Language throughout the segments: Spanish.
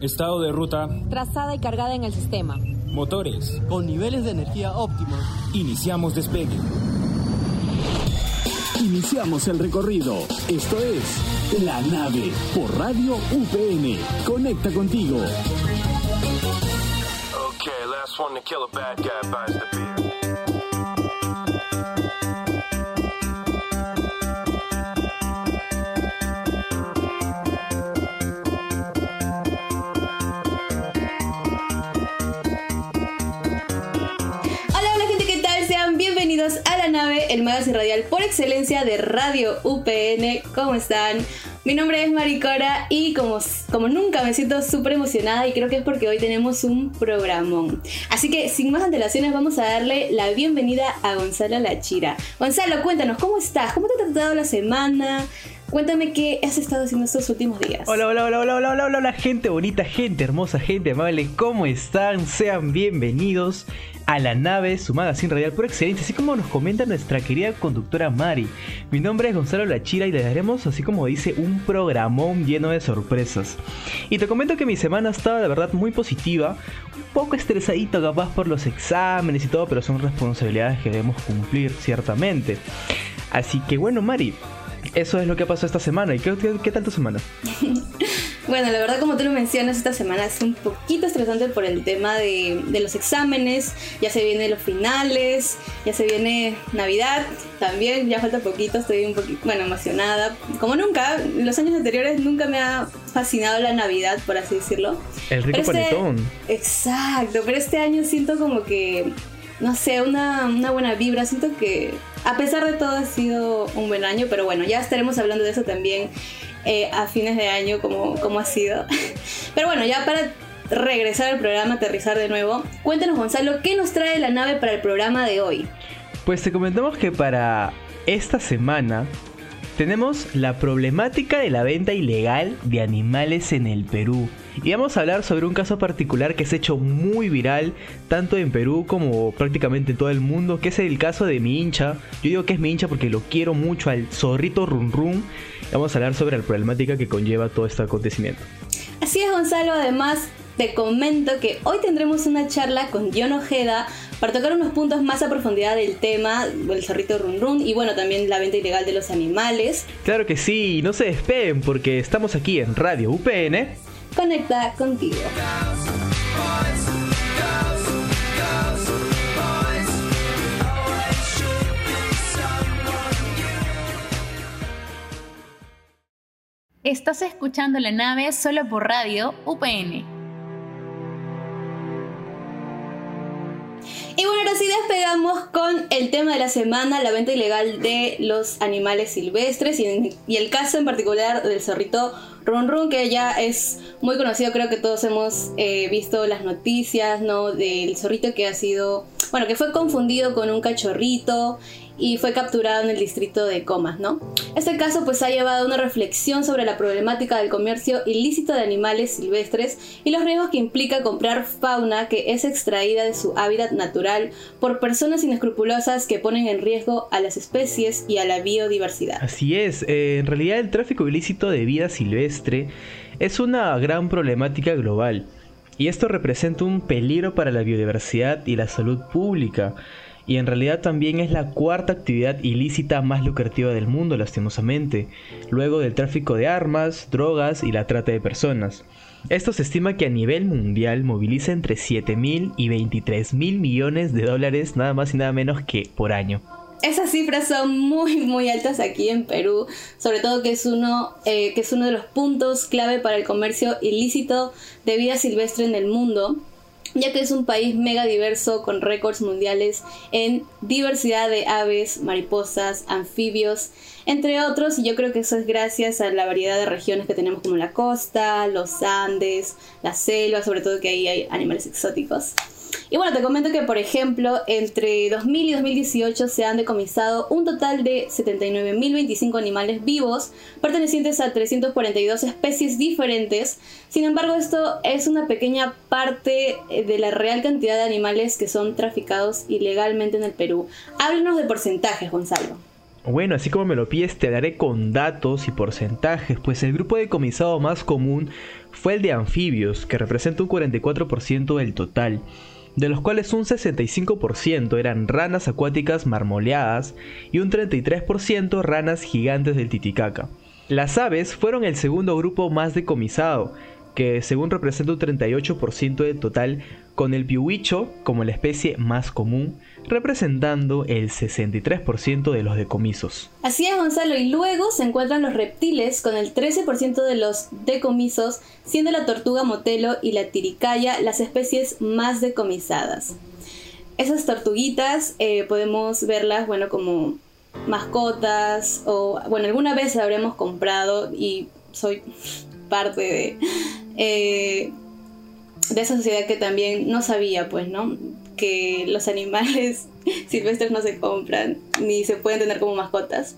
Estado de ruta. Trazada y cargada en el sistema. Motores. Con niveles de energía óptimos. Iniciamos despegue. Iniciamos el recorrido. Esto es La Nave por Radio UPN. Conecta contigo. Okay, last one to kill a bad guy buys the beer. Magazine radial por excelencia de Radio UPN. ¿Cómo están? Mi nombre es Maricora y como, como nunca me siento súper emocionada y creo que es porque hoy tenemos un programón. Así que sin más antelaciones vamos a darle la bienvenida a Gonzalo Lachira. Gonzalo, cuéntanos, ¿cómo estás? ¿Cómo te ha tratado la semana? Cuéntame qué has estado haciendo estos últimos días. Hola, hola, hola, hola, hola, hola, hola, gente bonita, gente hermosa, gente amable, ¿cómo están? Sean bienvenidos a la nave, su magazine radial por excelencia, así como nos comenta nuestra querida conductora Mari. Mi nombre es Gonzalo Lachira y le daremos, así como dice, un programón lleno de sorpresas. Y te comento que mi semana estaba de verdad muy positiva, un poco estresadito capaz por los exámenes y todo, pero son responsabilidades que debemos cumplir, ciertamente. Así que bueno, Mari, eso es lo que ha pasado esta semana. ¿Y qué, qué, qué tal tu semana? Bueno, la verdad como tú lo mencionas, esta semana es un poquito estresante por el tema de, de, los exámenes, ya se vienen los finales, ya se viene Navidad, también ya falta poquito, estoy un poquito, bueno, emocionada. Como nunca, los años anteriores nunca me ha fascinado la Navidad, por así decirlo. El rico este- panetón. Exacto, pero este año siento como que, no sé, una, una buena vibra, siento que a pesar de todo ha sido un buen año, pero bueno, ya estaremos hablando de eso también eh, a fines de año, como, como ha sido. Pero bueno, ya para regresar al programa, aterrizar de nuevo, cuéntanos Gonzalo, ¿qué nos trae la nave para el programa de hoy? Pues te comentamos que para esta semana tenemos la problemática de la venta ilegal de animales en el Perú. Y vamos a hablar sobre un caso particular que se ha hecho muy viral, tanto en Perú como prácticamente en todo el mundo, que es el caso de mi hincha. Yo digo que es mi hincha porque lo quiero mucho al zorrito Run Run. Vamos a hablar sobre la problemática que conlleva todo este acontecimiento. Así es Gonzalo, además te comento que hoy tendremos una charla con John Ojeda para tocar unos puntos más a profundidad del tema del zorrito run run y bueno, también la venta ilegal de los animales. Claro que sí, no se despeguen porque estamos aquí en Radio UPN. Conecta contigo. Estás escuchando la nave solo por radio UPN. Y bueno, ahora sí despegamos con el tema de la semana, la venta ilegal de los animales silvestres y, y el caso en particular del zorrito Run Run, que ya es muy conocido, creo que todos hemos eh, visto las noticias, ¿no? Del zorrito que ha sido, bueno, que fue confundido con un cachorrito y fue capturado en el distrito de Comas, ¿no? Este caso pues ha llevado a una reflexión sobre la problemática del comercio ilícito de animales silvestres y los riesgos que implica comprar fauna que es extraída de su hábitat natural por personas inescrupulosas que ponen en riesgo a las especies y a la biodiversidad. Así es, eh, en realidad el tráfico ilícito de vida silvestre es una gran problemática global y esto representa un peligro para la biodiversidad y la salud pública y en realidad también es la cuarta actividad ilícita más lucrativa del mundo lastimosamente, luego del tráfico de armas, drogas y la trata de personas. Esto se estima que a nivel mundial moviliza entre 7 mil y 23 mil millones de dólares nada más y nada menos que por año. Esas cifras son muy muy altas aquí en Perú, sobre todo que es uno eh, que es uno de los puntos clave para el comercio ilícito de vida silvestre en el mundo, ya que es un país mega diverso con récords mundiales en diversidad de aves, mariposas, anfibios, entre otros, y yo creo que eso es gracias a la variedad de regiones que tenemos como la costa, los Andes, la selva, sobre todo que ahí hay animales exóticos. Y bueno, te comento que, por ejemplo, entre 2000 y 2018 se han decomisado un total de 79.025 animales vivos, pertenecientes a 342 especies diferentes. Sin embargo, esto es una pequeña parte de la real cantidad de animales que son traficados ilegalmente en el Perú. Háblanos de porcentajes, Gonzalo. Bueno, así como me lo pides, te daré con datos y porcentajes, pues el grupo decomisado más común fue el de anfibios, que representa un 44% del total, de los cuales un 65% eran ranas acuáticas marmoleadas y un 33% ranas gigantes del Titicaca. Las aves fueron el segundo grupo más decomisado, que según representa un 38% del total, con el piuicho como la especie más común, representando el 63% de los decomisos. Así es, Gonzalo, y luego se encuentran los reptiles con el 13% de los decomisos, siendo la tortuga motelo y la tiricaya las especies más decomisadas. Esas tortuguitas eh, podemos verlas, bueno, como mascotas o, bueno, alguna vez habremos comprado y soy parte de, eh, de esa sociedad que también no sabía, pues, ¿no? Que los animales silvestres no se compran ni se pueden tener como mascotas.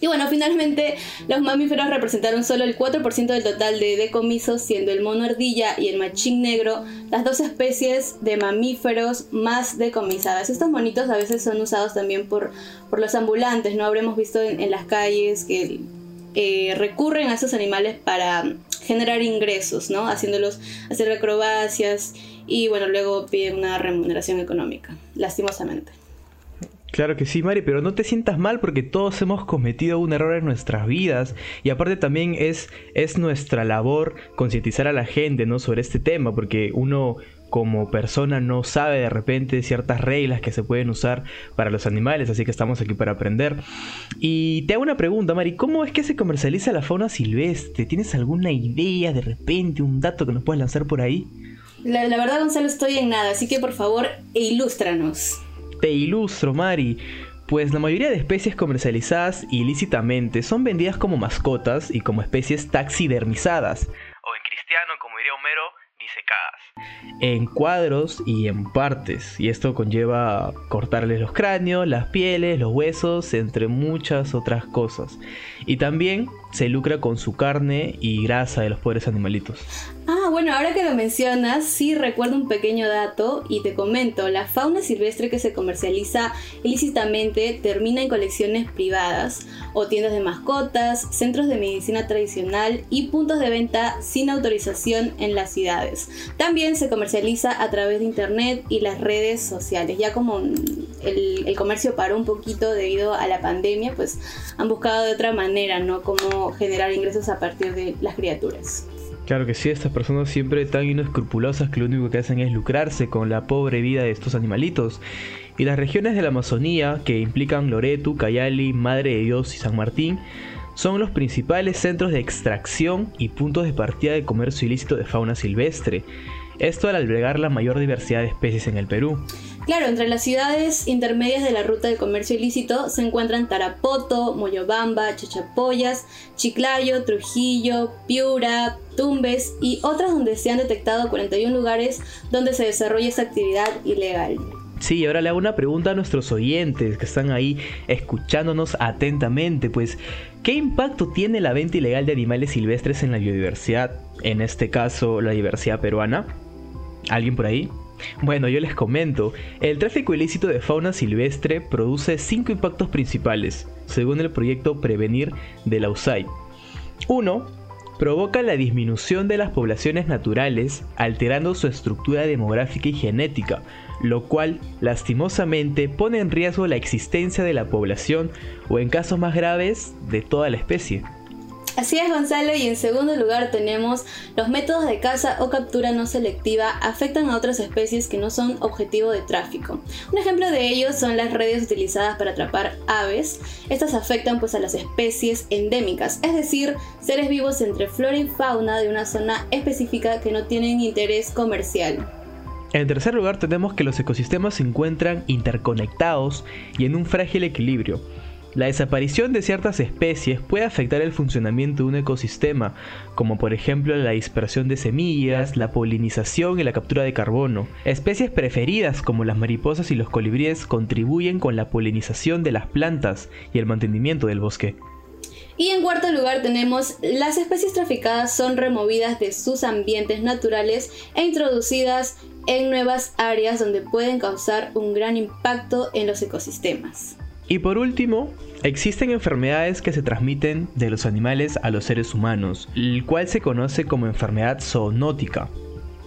Y bueno, finalmente los mamíferos representaron solo el 4% del total de decomisos, siendo el mono ardilla y el machín negro las dos especies de mamíferos más decomisadas. Estos monitos a veces son usados también por, por los ambulantes, ¿no? Habremos visto en, las calles que eh, recurren a esos animales para generar ingresos, ¿no? Haciéndolos hacer acrobacias y bueno, luego piden una remuneración económica, lastimosamente. Claro que sí, Mari, pero no te sientas mal porque todos hemos cometido un error en nuestras vidas y aparte también es, es nuestra labor concientizar a la gente ¿no? sobre este tema porque uno como persona no sabe de repente ciertas reglas que se pueden usar para los animales, así que estamos aquí para aprender. Y te hago una pregunta, Mari, ¿cómo es que se comercializa la fauna silvestre? ¿Tienes alguna idea de repente, un dato que nos puedas lanzar por ahí? La, la verdad, Gonzalo, estoy en nada, así que por favor, ilústranos. Te ilustro, Mari. Pues la mayoría de especies comercializadas ilícitamente son vendidas como mascotas y como especies taxidermizadas, o en cristiano, como diría Homero, disecadas, en cuadros y en partes, y esto conlleva cortarles los cráneos, las pieles, los huesos, entre muchas otras cosas. Y también se lucra con su carne y grasa de los pobres animalitos. Ah, bueno, ahora que lo mencionas, sí recuerdo un pequeño dato y te comento, la fauna silvestre que se comercializa ilícitamente termina en colecciones privadas o tiendas de mascotas, centros de medicina tradicional y puntos de venta sin autorización en las ciudades. También se comercializa a través de internet y las redes sociales. Ya como el, el comercio paró un poquito debido a la pandemia, pues han buscado de otra manera, ¿no? Como generar ingresos a partir de las criaturas. Claro que sí, estas personas siempre tan inescrupulosas que lo único que hacen es lucrarse con la pobre vida de estos animalitos. Y las regiones de la Amazonía, que implican Loreto, Cayali, Madre de Dios y San Martín, son los principales centros de extracción y puntos de partida de comercio ilícito de fauna silvestre. Esto al albergar la mayor diversidad de especies en el Perú. Claro, entre las ciudades intermedias de la ruta de comercio ilícito se encuentran Tarapoto, Moyobamba, Chachapoyas, Chiclayo, Trujillo, Piura, Tumbes y otras donde se han detectado 41 lugares donde se desarrolla esta actividad ilegal. Sí, ahora le hago una pregunta a nuestros oyentes que están ahí escuchándonos atentamente, pues, ¿qué impacto tiene la venta ilegal de animales silvestres en la biodiversidad? En este caso, la diversidad peruana. ¿Alguien por ahí? Bueno, yo les comento, el tráfico ilícito de fauna silvestre produce cinco impactos principales, según el proyecto Prevenir de la USAID. 1. Provoca la disminución de las poblaciones naturales, alterando su estructura demográfica y genética, lo cual lastimosamente pone en riesgo la existencia de la población o en casos más graves de toda la especie. Así es Gonzalo y en segundo lugar tenemos los métodos de caza o captura no selectiva afectan a otras especies que no son objetivo de tráfico. Un ejemplo de ello son las redes utilizadas para atrapar aves. Estas afectan pues a las especies endémicas, es decir, seres vivos entre flora y fauna de una zona específica que no tienen interés comercial. En tercer lugar tenemos que los ecosistemas se encuentran interconectados y en un frágil equilibrio. La desaparición de ciertas especies puede afectar el funcionamiento de un ecosistema, como por ejemplo la dispersión de semillas, la polinización y la captura de carbono. Especies preferidas como las mariposas y los colibríes contribuyen con la polinización de las plantas y el mantenimiento del bosque. Y en cuarto lugar tenemos las especies traficadas son removidas de sus ambientes naturales e introducidas en nuevas áreas donde pueden causar un gran impacto en los ecosistemas. Y por último, existen enfermedades que se transmiten de los animales a los seres humanos, el cual se conoce como enfermedad zoonótica,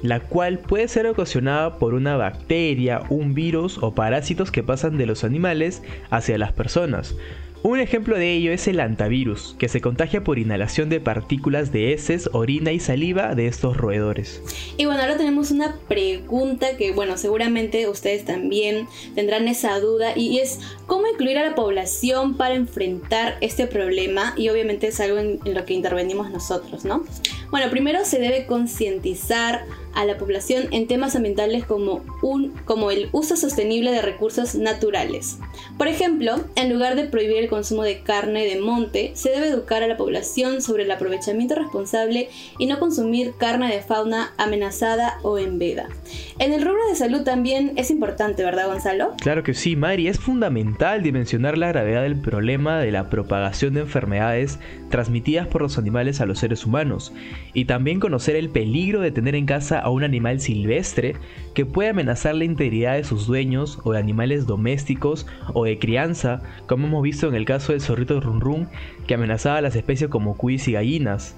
la cual puede ser ocasionada por una bacteria, un virus o parásitos que pasan de los animales hacia las personas. Un ejemplo de ello es el antivirus, que se contagia por inhalación de partículas de heces, orina y saliva de estos roedores. Y bueno, ahora tenemos una pregunta que, bueno, seguramente ustedes también tendrán esa duda y es cómo incluir a la población para enfrentar este problema y obviamente es algo en, lo que intervenimos nosotros, ¿no? Bueno, primero se debe concientizar a la población en temas ambientales como, un, como el uso sostenible de recursos naturales. Por ejemplo, en lugar de prohibir el consumo de carne de monte, se debe educar a la población sobre el aprovechamiento responsable y no consumir carne de fauna amenazada o en veda. En el rubro de salud también es importante, ¿verdad Gonzalo? Claro que sí, Mari, es fundamental dimensionar la gravedad del problema de la propagación de enfermedades transmitidas por los animales a los seres humanos y también conocer el peligro de tener en casa a un animal silvestre que puede amenazar la integridad de sus dueños o de animales domésticos o de crianza, como hemos visto en el caso del zorrito Run Run que amenazaba a las especies como cuis y gallinas.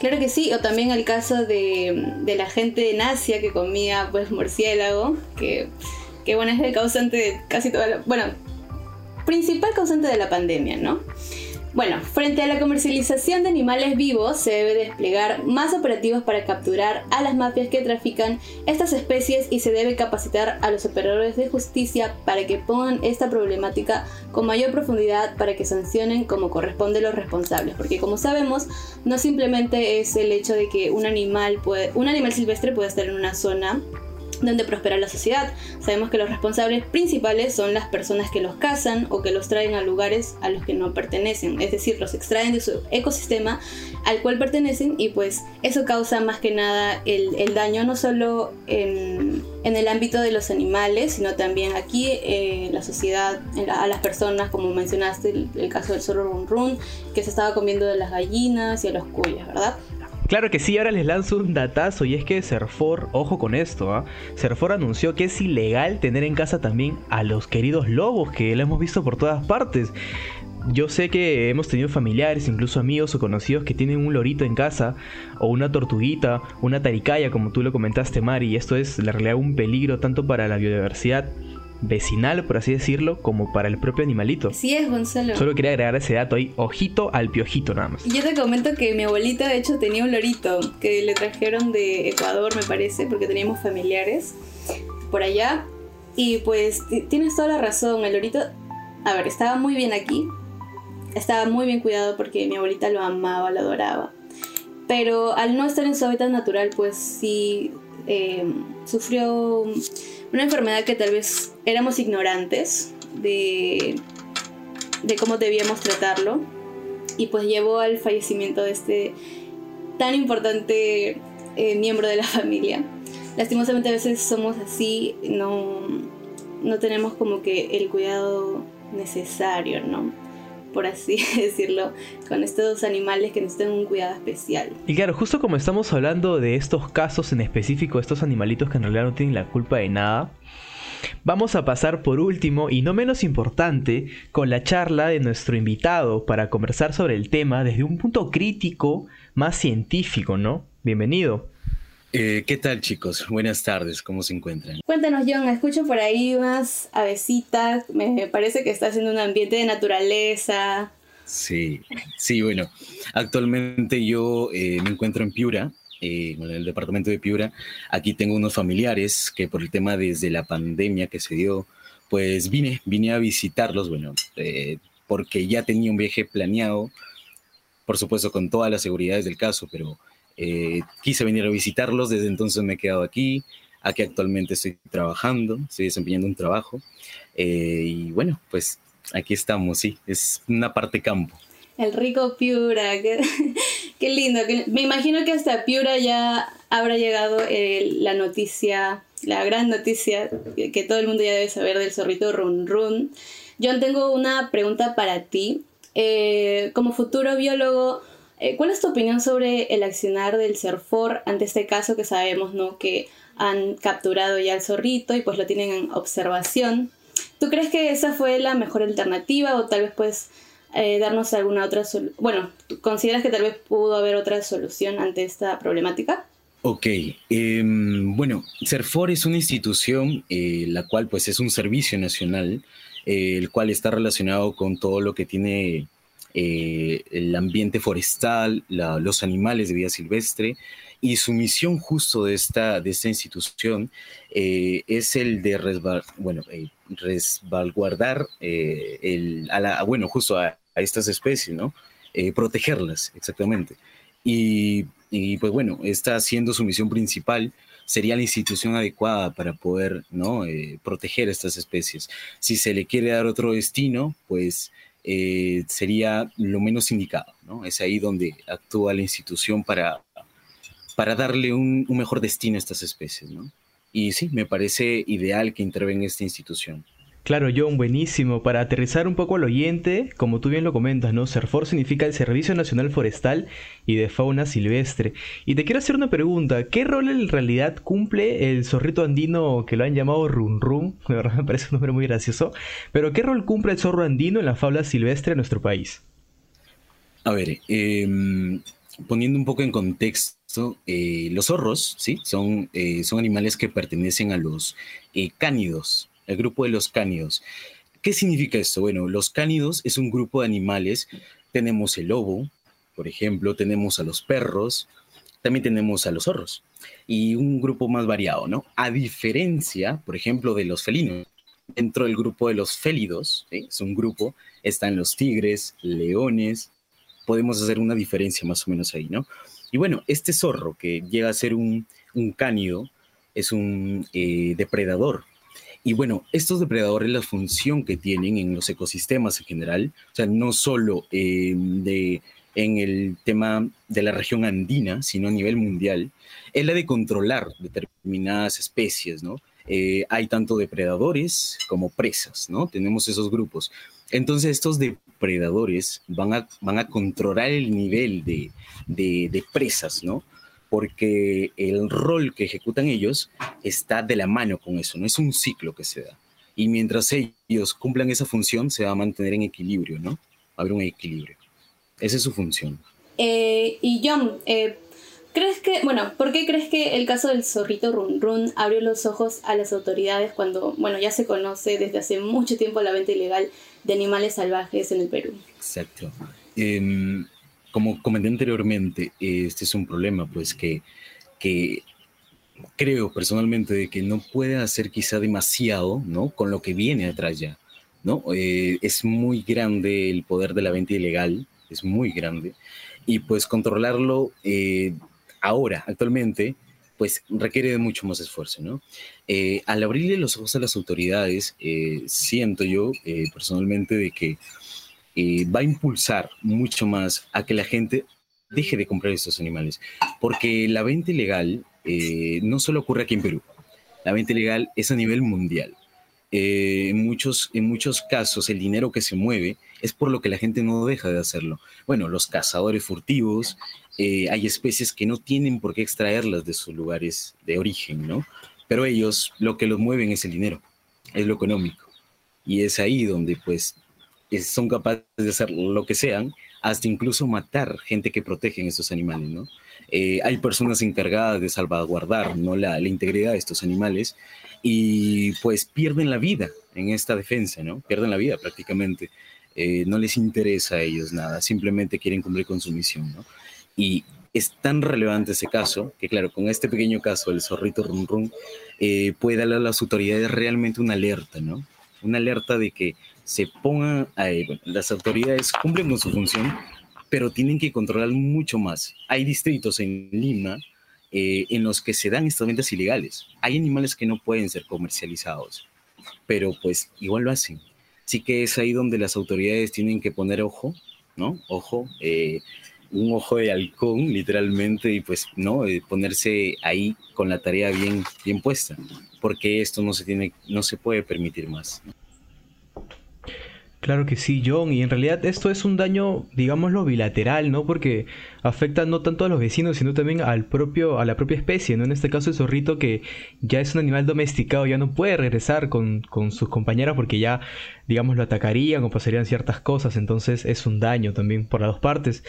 Claro que sí, o también el caso de, la gente en Asia que comía pues murciélago, que, que bueno, es el causante de casi toda la... Bueno, principal causante de la pandemia, ¿no? Bueno, frente a la comercialización de animales vivos se debe desplegar más operativos para capturar a las mafias que trafican estas especies y se debe capacitar a los operadores de justicia para que pongan esta problemática con mayor profundidad para que sancionen como corresponde los responsables, porque como sabemos, no simplemente es el hecho de que un animal puede, un animal silvestre puede estar en una zona donde prospera la sociedad. Sabemos que los responsables principales son las personas que los cazan o que los traen a lugares a los que no pertenecen, es decir, los extraen de su ecosistema al cual pertenecen y pues eso causa más que nada el, daño no solo en, el ámbito de los animales, sino también aquí eh, la sociedad, a las personas, como mencionaste el, caso del zorro run run, que se estaba comiendo de las gallinas y a los cuyas, ¿verdad? Claro que sí, ahora les lanzo un datazo y es que Serfor, ojo con esto, ¿ah? Serfor anunció que es ilegal tener en casa también a los queridos lobos que lo hemos visto por todas partes. Yo sé que hemos tenido familiares, incluso amigos o conocidos que tienen un lorito en casa, o una tortuguita, una taricaya, como tú lo comentaste, Mari, y esto es la realidad un peligro tanto para la biodiversidad vecinal, por así decirlo, como para el propio animalito. Sí es, Gonzalo. Solo quería agregar ese dato ahí, ojito al piojito nada más. Yo te comento que mi abuelita de hecho tenía un lorito que le trajeron de Ecuador, me parece, porque teníamos familiares por allá. Y pues tienes toda la razón, el lorito, a ver, estaba muy bien aquí, estaba muy bien cuidado porque mi abuelita lo amaba, lo adoraba. Pero al no estar en su hábitat natural, pues sí eh, sufrió una enfermedad que tal vez éramos ignorantes de, de cómo debíamos tratarlo y pues llevó al fallecimiento de este tan importante eh, miembro de la familia. Lastimosamente a veces somos así, no, no tenemos como que el cuidado necesario, ¿no? Por así decirlo, con estos animales que necesitan un cuidado especial. Y claro, justo como estamos hablando de estos casos en específico, estos animalitos que en realidad no tienen la culpa de nada, Vamos a pasar por último y no menos importante con la charla de nuestro invitado para conversar sobre el tema desde un punto crítico más científico, ¿no? Bienvenido. Eh, ¿Qué tal chicos? Buenas tardes, ¿cómo se encuentran? Cuéntanos John, escucho por ahí unas avecitas, me parece que estás en un ambiente de naturaleza. Sí, sí, bueno, actualmente yo eh, me encuentro en Piura, eh, en el departamento de Piura. Aquí tengo unos familiares que por el tema desde la pandemia que se dio, pues vine, vine a visitarlos, bueno, porque ya tenía un viaje planeado, por supuesto con todas las seguridades del caso, pero eh, quise venir a visitarlos, desde entonces me he quedado aquí. Aquí actualmente estoy trabajando, estoy desempeñando un trabajo. Eh, y bueno, pues aquí estamos, sí, es una parte campo. El rico Piura, qué, lindo. me imagino que hasta Piura ya habrá llegado eh, la noticia, la gran noticia que, todo el mundo ya debe saber del zorrito Run Run. John, tengo una pregunta para ti. como futuro biólogo, eh, ¿Cuál es tu opinión sobre el accionar del CERFOR ante este caso que sabemos ¿no? que han capturado ya al zorrito y pues lo tienen en observación? ¿Tú crees que esa fue la mejor alternativa o tal vez puedes eh, darnos alguna otra solución? Bueno, ¿consideras que tal vez pudo haber otra solución ante esta problemática? Ok, em, bueno, CERFOR es una institución eh, la cual pues es un servicio nacional, eh, el cual está relacionado con todo lo que tiene eh, el ambiente forestal, los animales de vida silvestre, y su misión justo de esta, de esta institución es el de bueno, resguardar el, a bueno, justo a, estas especies, ¿no? protegerlas, exactamente. Y pues bueno, esta siendo su misión principal, sería la institución adecuada para poder ¿no? Eh, proteger estas especies. Si se le quiere dar otro destino, pues eh, sería lo menos indicado. ¿no? Es ahí donde actúa la institución para, para darle un, un mejor destino a estas especies. ¿no? Y sí, me parece ideal que intervenga esta institución. Claro, John, buenísimo. Para aterrizar un poco al oyente, como tú bien lo comentas, ¿no? SERFOR significa el Servicio Nacional Forestal y de Fauna Silvestre. Y te quiero hacer una pregunta. ¿Qué rol en realidad cumple el zorrito andino que lo han llamado Run Run? De verdad me parece un nombre muy gracioso. Pero ¿qué rol cumple el zorro andino en la fauna silvestre en nuestro país? A ver, em, poniendo un poco en contexto, eh, los zorros, ¿sí? Son, eh, son animales que pertenecen a los eh, cánidos, el grupo de los cánidos. ¿Qué significa esto? Bueno, los cánidos es un grupo de animales. Tenemos el lobo, por ejemplo, tenemos a los perros, también tenemos a los zorros y un grupo más variado, ¿no? A diferencia, por ejemplo, de los felinos. Dentro del grupo de los félidos, es un grupo, están los tigres, leones, podemos hacer una diferencia más o menos ahí, ¿no? Y bueno, este zorro que llega a ser un, cánido es un eh, depredador, y bueno, estos depredadores, la función que tienen en los ecosistemas en general, o sea, no solo eh, de, en el tema de la región andina, sino a nivel mundial, es la de controlar determinadas especies, ¿no? Eh, hay tanto depredadores como presas, ¿no? Tenemos esos grupos. Entonces estos depredadores van a, van a controlar el nivel de, de, de presas, ¿no? Porque el rol que ejecutan ellos está de la mano con eso, no es un ciclo que se da. Y mientras ellos cumplan esa función, se va a mantener en equilibrio, ¿no? Haber un equilibrio. Esa es su función. Eh, y John, eh, ¿crees que, bueno, ¿por qué crees que el caso del zorrito Run Run abrió los ojos a las autoridades cuando, bueno, ya se conoce desde hace mucho tiempo la venta ilegal de animales salvajes en el Perú? Exacto. Eh, como comenté anteriormente, este es un problema, pues que, que creo personalmente de que no puede hacer quizá demasiado, ¿no? Con lo que viene atrás ya, ¿no? Eh, es muy grande el poder de la venta ilegal, es muy grande, y pues controlarlo eh, ahora, actualmente, pues requiere de mucho más esfuerzo, ¿no? Eh, al abrirle los ojos a las autoridades, siento yo personalmente de que eh, va a impulsar mucho más a que la gente deje de comprar estos animales. Porque la venta ilegal eh, no solo ocurre aquí en Perú, la venta ilegal es a nivel mundial. Eh, en, muchos, en muchos casos el dinero que se mueve es por lo que la gente no deja de hacerlo. Bueno, los cazadores furtivos, hay especies que no tienen por qué extraerlas de sus lugares de origen, ¿no? Pero ellos lo que los mueven es el dinero, es lo económico. Y es ahí donde pues son capaces de hacer lo que sean, hasta incluso matar gente que protegen estos animales, ¿no? Eh, hay personas encargadas de salvaguardar ¿no? la, integridad de estos animales y pues pierden la vida en esta defensa, ¿no? Pierden la vida prácticamente. Eh, no les interesa a ellos nada, simplemente quieren cumplir con su misión, ¿no? Y es tan relevante ese caso que, claro, con este pequeño caso del zorrito Run Run, eh, puede darle a las autoridades realmente una alerta, ¿no? Una alerta de que se pongan, ahí, las autoridades cumplen con su función, pero tienen que controlar mucho más. Hay distritos en Lima eh, en los que se dan estas ventas ilegales. Hay animales que no pueden ser comercializados, pero pues igual lo hacen. Así que es ahí donde las autoridades tienen que poner ojo, ¿no? Ojo, eh, un ojo de halcón, literalmente, y pues, ¿no? Eh, ponerse ahí con la tarea bien, bien puesta, porque esto no se tiene, no se puede permitir más. Claro que sí, John, y en realidad esto es un daño, digámoslo, bilateral, ¿no? Porque afecta no tanto a los vecinos, sino también al propio, a la propia especie, ¿no? En este caso el zorrito que ya es un animal domesticado, ya no puede regresar con, con sus compañeras porque ya, digamos, lo atacarían o pasarían ciertas cosas, entonces es un daño también por las dos partes.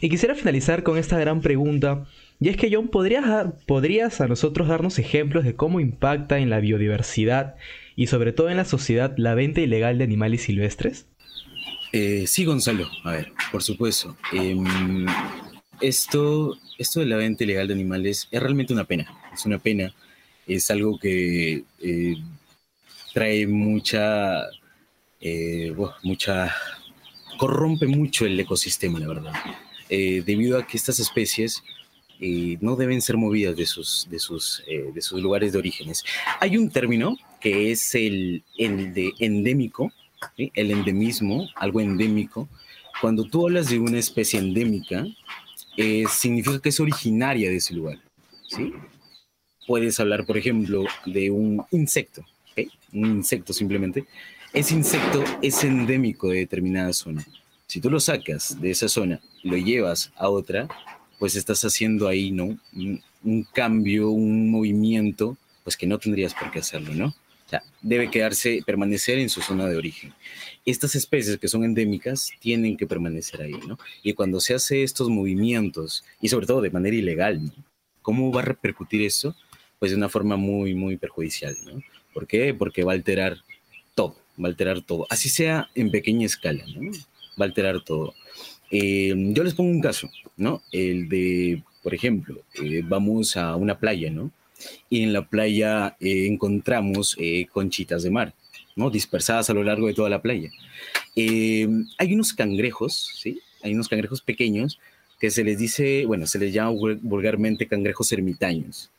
Y quisiera finalizar con esta gran pregunta, y es que John, ¿podrías, ¿podrías a nosotros darnos ejemplos de cómo impacta en la biodiversidad y sobre todo en la sociedad la venta ilegal de animales silvestres? Eh, sí, Gonzalo. A ver, por supuesto. Em, esto, esto de la venta ilegal de animales es realmente una pena. Es una pena. Es algo que eh, trae mucha, eh, mucha, corrompe mucho el ecosistema, la verdad. debido a que estas especies no deben ser movidas de sus, de sus, de sus lugares de orígenes. Hay un término que es el, el de endémico, el endemismo, algo endémico. Cuando tú hablas de una especie endémica, eh, significa que es originaria de ese lugar. ¿sí? Puedes hablar, por ejemplo, de un insecto, un insecto simplemente. Ese insecto es endémico de determinada zona. Si tú lo sacas de esa zona lo llevas a otra, pues estás haciendo ahí, ¿no? un cambio, un movimiento, pues que no tendrías por qué hacerlo, ¿no? O sea, debe quedarse, permanecer en su zona de origen. Estas especies que son endémicas tienen que permanecer ahí, ¿no? Y cuando se hace estos movimientos, y sobre todo de manera ilegal. ¿cómo va a repercutir eso? Pues de una forma muy, muy perjudicial, ¿no? ¿Por qué? Porque va a alterar todo, va a alterar todo, así sea en pequeña escala, ¿no? Va a alterar todo. Eh, yo les pongo un caso, ¿no? El de, por ejemplo, eh, vamos a una playa, ¿no? Y en la playa eh, encontramos eh, conchitas de mar, ¿no? Dispersadas a lo largo de toda la playa. Eh, hay unos cangrejos, ¿sí? Hay unos cangrejos pequeños que se les dice, bueno, se les llama vulgarmente cangrejos ermitaños.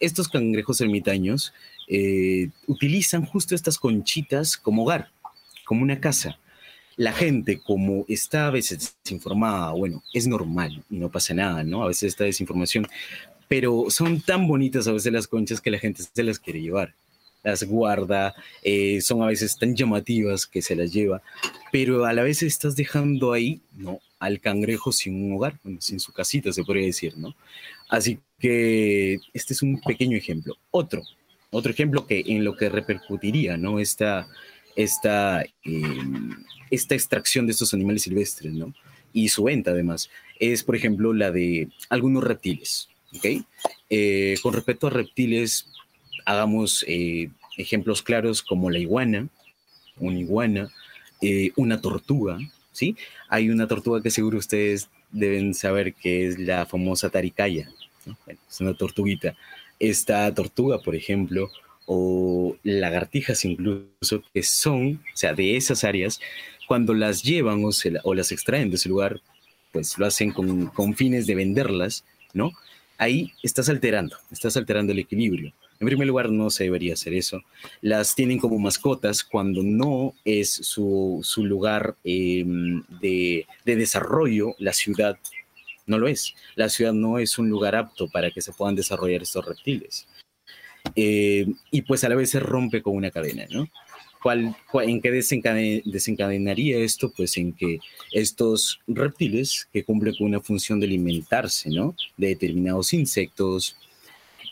Estos cangrejos ermitaños utilizan justo estas conchitas como hogar, como una casa. La gente, como está a veces desinformada, bueno, es normal y no pasa nada, ¿no? A veces esta desinformación pero son tan bonitas a veces las conchas que la gente se las quiere llevar. Las guarda, eh, son a veces tan llamativas que se las lleva, pero a la vez estás dejando ahí, ¿no? Al cangrejo sin un hogar, sin su casita, se podría decir, ¿no? Así que este es un pequeño ejemplo. Otro, otro ejemplo que en lo que repercutiría, ¿no? Esta, esta, em, esta extracción de estos animales silvestres, ¿no? Y su venta, además, es, por ejemplo, la de algunos reptiles. Eh, con respecto a reptiles, hagamos eh, ejemplos claros como la iguana, una iguana, eh, una tortuga, ¿sí? Hay una tortuga que seguro ustedes deben saber que es la famosa taricaya, es una tortuguita. Esta tortuga, por ejemplo, o lagartijas incluso, que son, o sea, de esas áreas, cuando las llevan o, las extraen de ese lugar, pues lo hacen con, con fines de venderlas, ¿no? Ahí estás alterando, estás alterando el equilibrio. En primer lugar, no se debería hacer eso. Las tienen como mascotas cuando no es su, lugar em, de, desarrollo, la ciudad no lo es. La ciudad no es un lugar apto para que se puedan desarrollar estos reptiles. Eh, y pues a la vez se rompe con una cadena, ¿no? En qué desencadenaría esto? Pues en que estos reptiles que cumplen con una función de alimentarse, ¿no? De determinados insectos,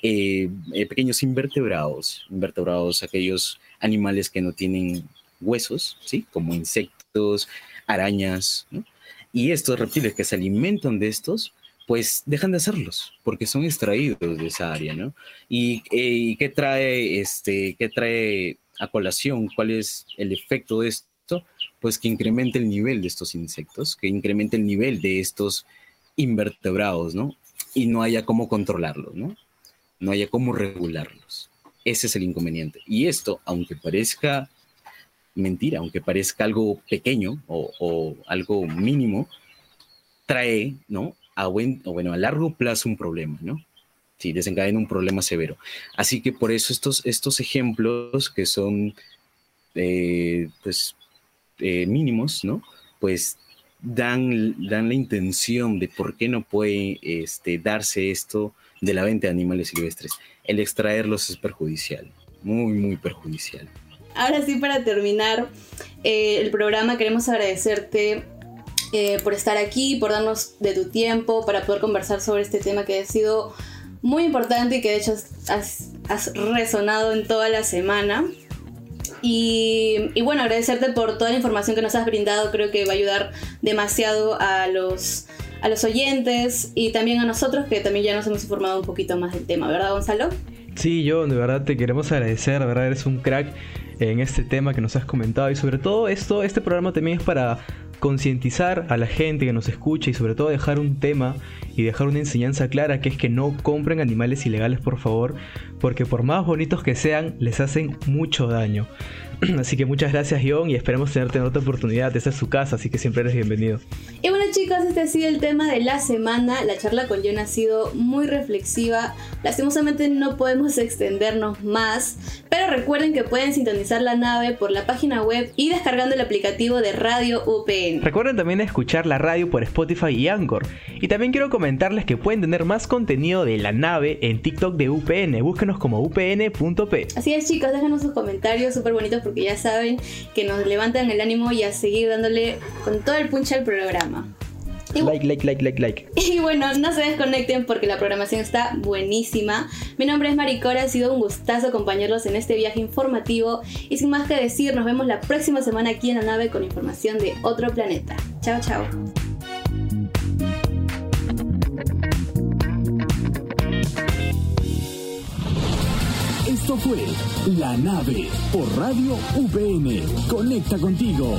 eh, eh, pequeños invertebrados, invertebrados, aquellos animales que no tienen huesos, ¿sí? Como insectos, arañas, ¿no? Y estos reptiles que se alimentan de estos, pues dejan de hacerlos porque son extraídos de esa área, ¿no? ¿Y, eh, qué trae, este, qué trae a colación cuál es el efecto de esto, pues que incremente el nivel de estos insectos, que incremente el nivel de estos invertebrados, ¿no? Y no haya cómo controlarlos, ¿no? No haya cómo regularlos. Ese es el inconveniente. Y esto, aunque parezca mentira, aunque parezca algo pequeño o, algo mínimo, trae, ¿no? A buen, o bueno, a largo plazo un problema, ¿no? Sí, desencadena un problema severo. Así que por eso estos, estos ejemplos que son eh, pues, eh, mínimos, ¿no? Pues dan, dan la intención de por qué no puede este, darse esto de la venta de animales silvestres. El extraerlos es perjudicial, muy, muy perjudicial. ahora sí para terminar eh, el programa queremos agradecerte eh, por estar aquí, por darnos de tu tiempo, para poder conversar sobre este tema que ha sido muy importante y que de hecho has, has resonado en toda la semana. Y, bueno, agradecerte por toda la información que nos has brindado, creo que va a ayudar demasiado a los, a los oyentes y también a nosotros que también ya nos hemos informado un poquito más del tema, ¿verdad Gonzalo? Sí, yo de verdad te queremos agradecer, de verdad eres un crack en este tema que nos has comentado y sobre todo esto, este programa también es para concientizar a la gente que nos escucha y sobre todo dejar un tema y dejar una enseñanza clara que es que no compren animales ilegales por favor, porque por más bonitos que sean, les hacen mucho daño. Así que muchas gracias John y esperemos tenerte en otra oportunidad. Esta es su casa, así que siempre eres bienvenido. Y bueno chicos, este ha sido el tema de la semana. La charla con John ha sido muy reflexiva. Lastimosamente no podemos extendernos más, pero recuerden que pueden sintonizar la nave por la página web y descargando el aplicativo de Radio UPN. Recuerden también escuchar la radio por Spotify y Anchor. Y también quiero comentarles que pueden tener más contenido de la nave en TikTok de UPN. Búsquenos como upn.p. Así es chicos, déjanos sus comentarios súper bonitos porque ya saben que nos levantan el ánimo y a seguir dándole con todo el punch al programa. Y like, like, like, like, like. Y bueno, no se desconecten porque la programación está buenísima. Mi nombre es Maricora, ha sido un gustazo acompañarlos en este viaje informativo. Y sin más que decir, nos vemos la próxima semana aquí en la nave con información de otro planeta. Chao, chao. Fue La Nave por Radio UPN. Conecta contigo.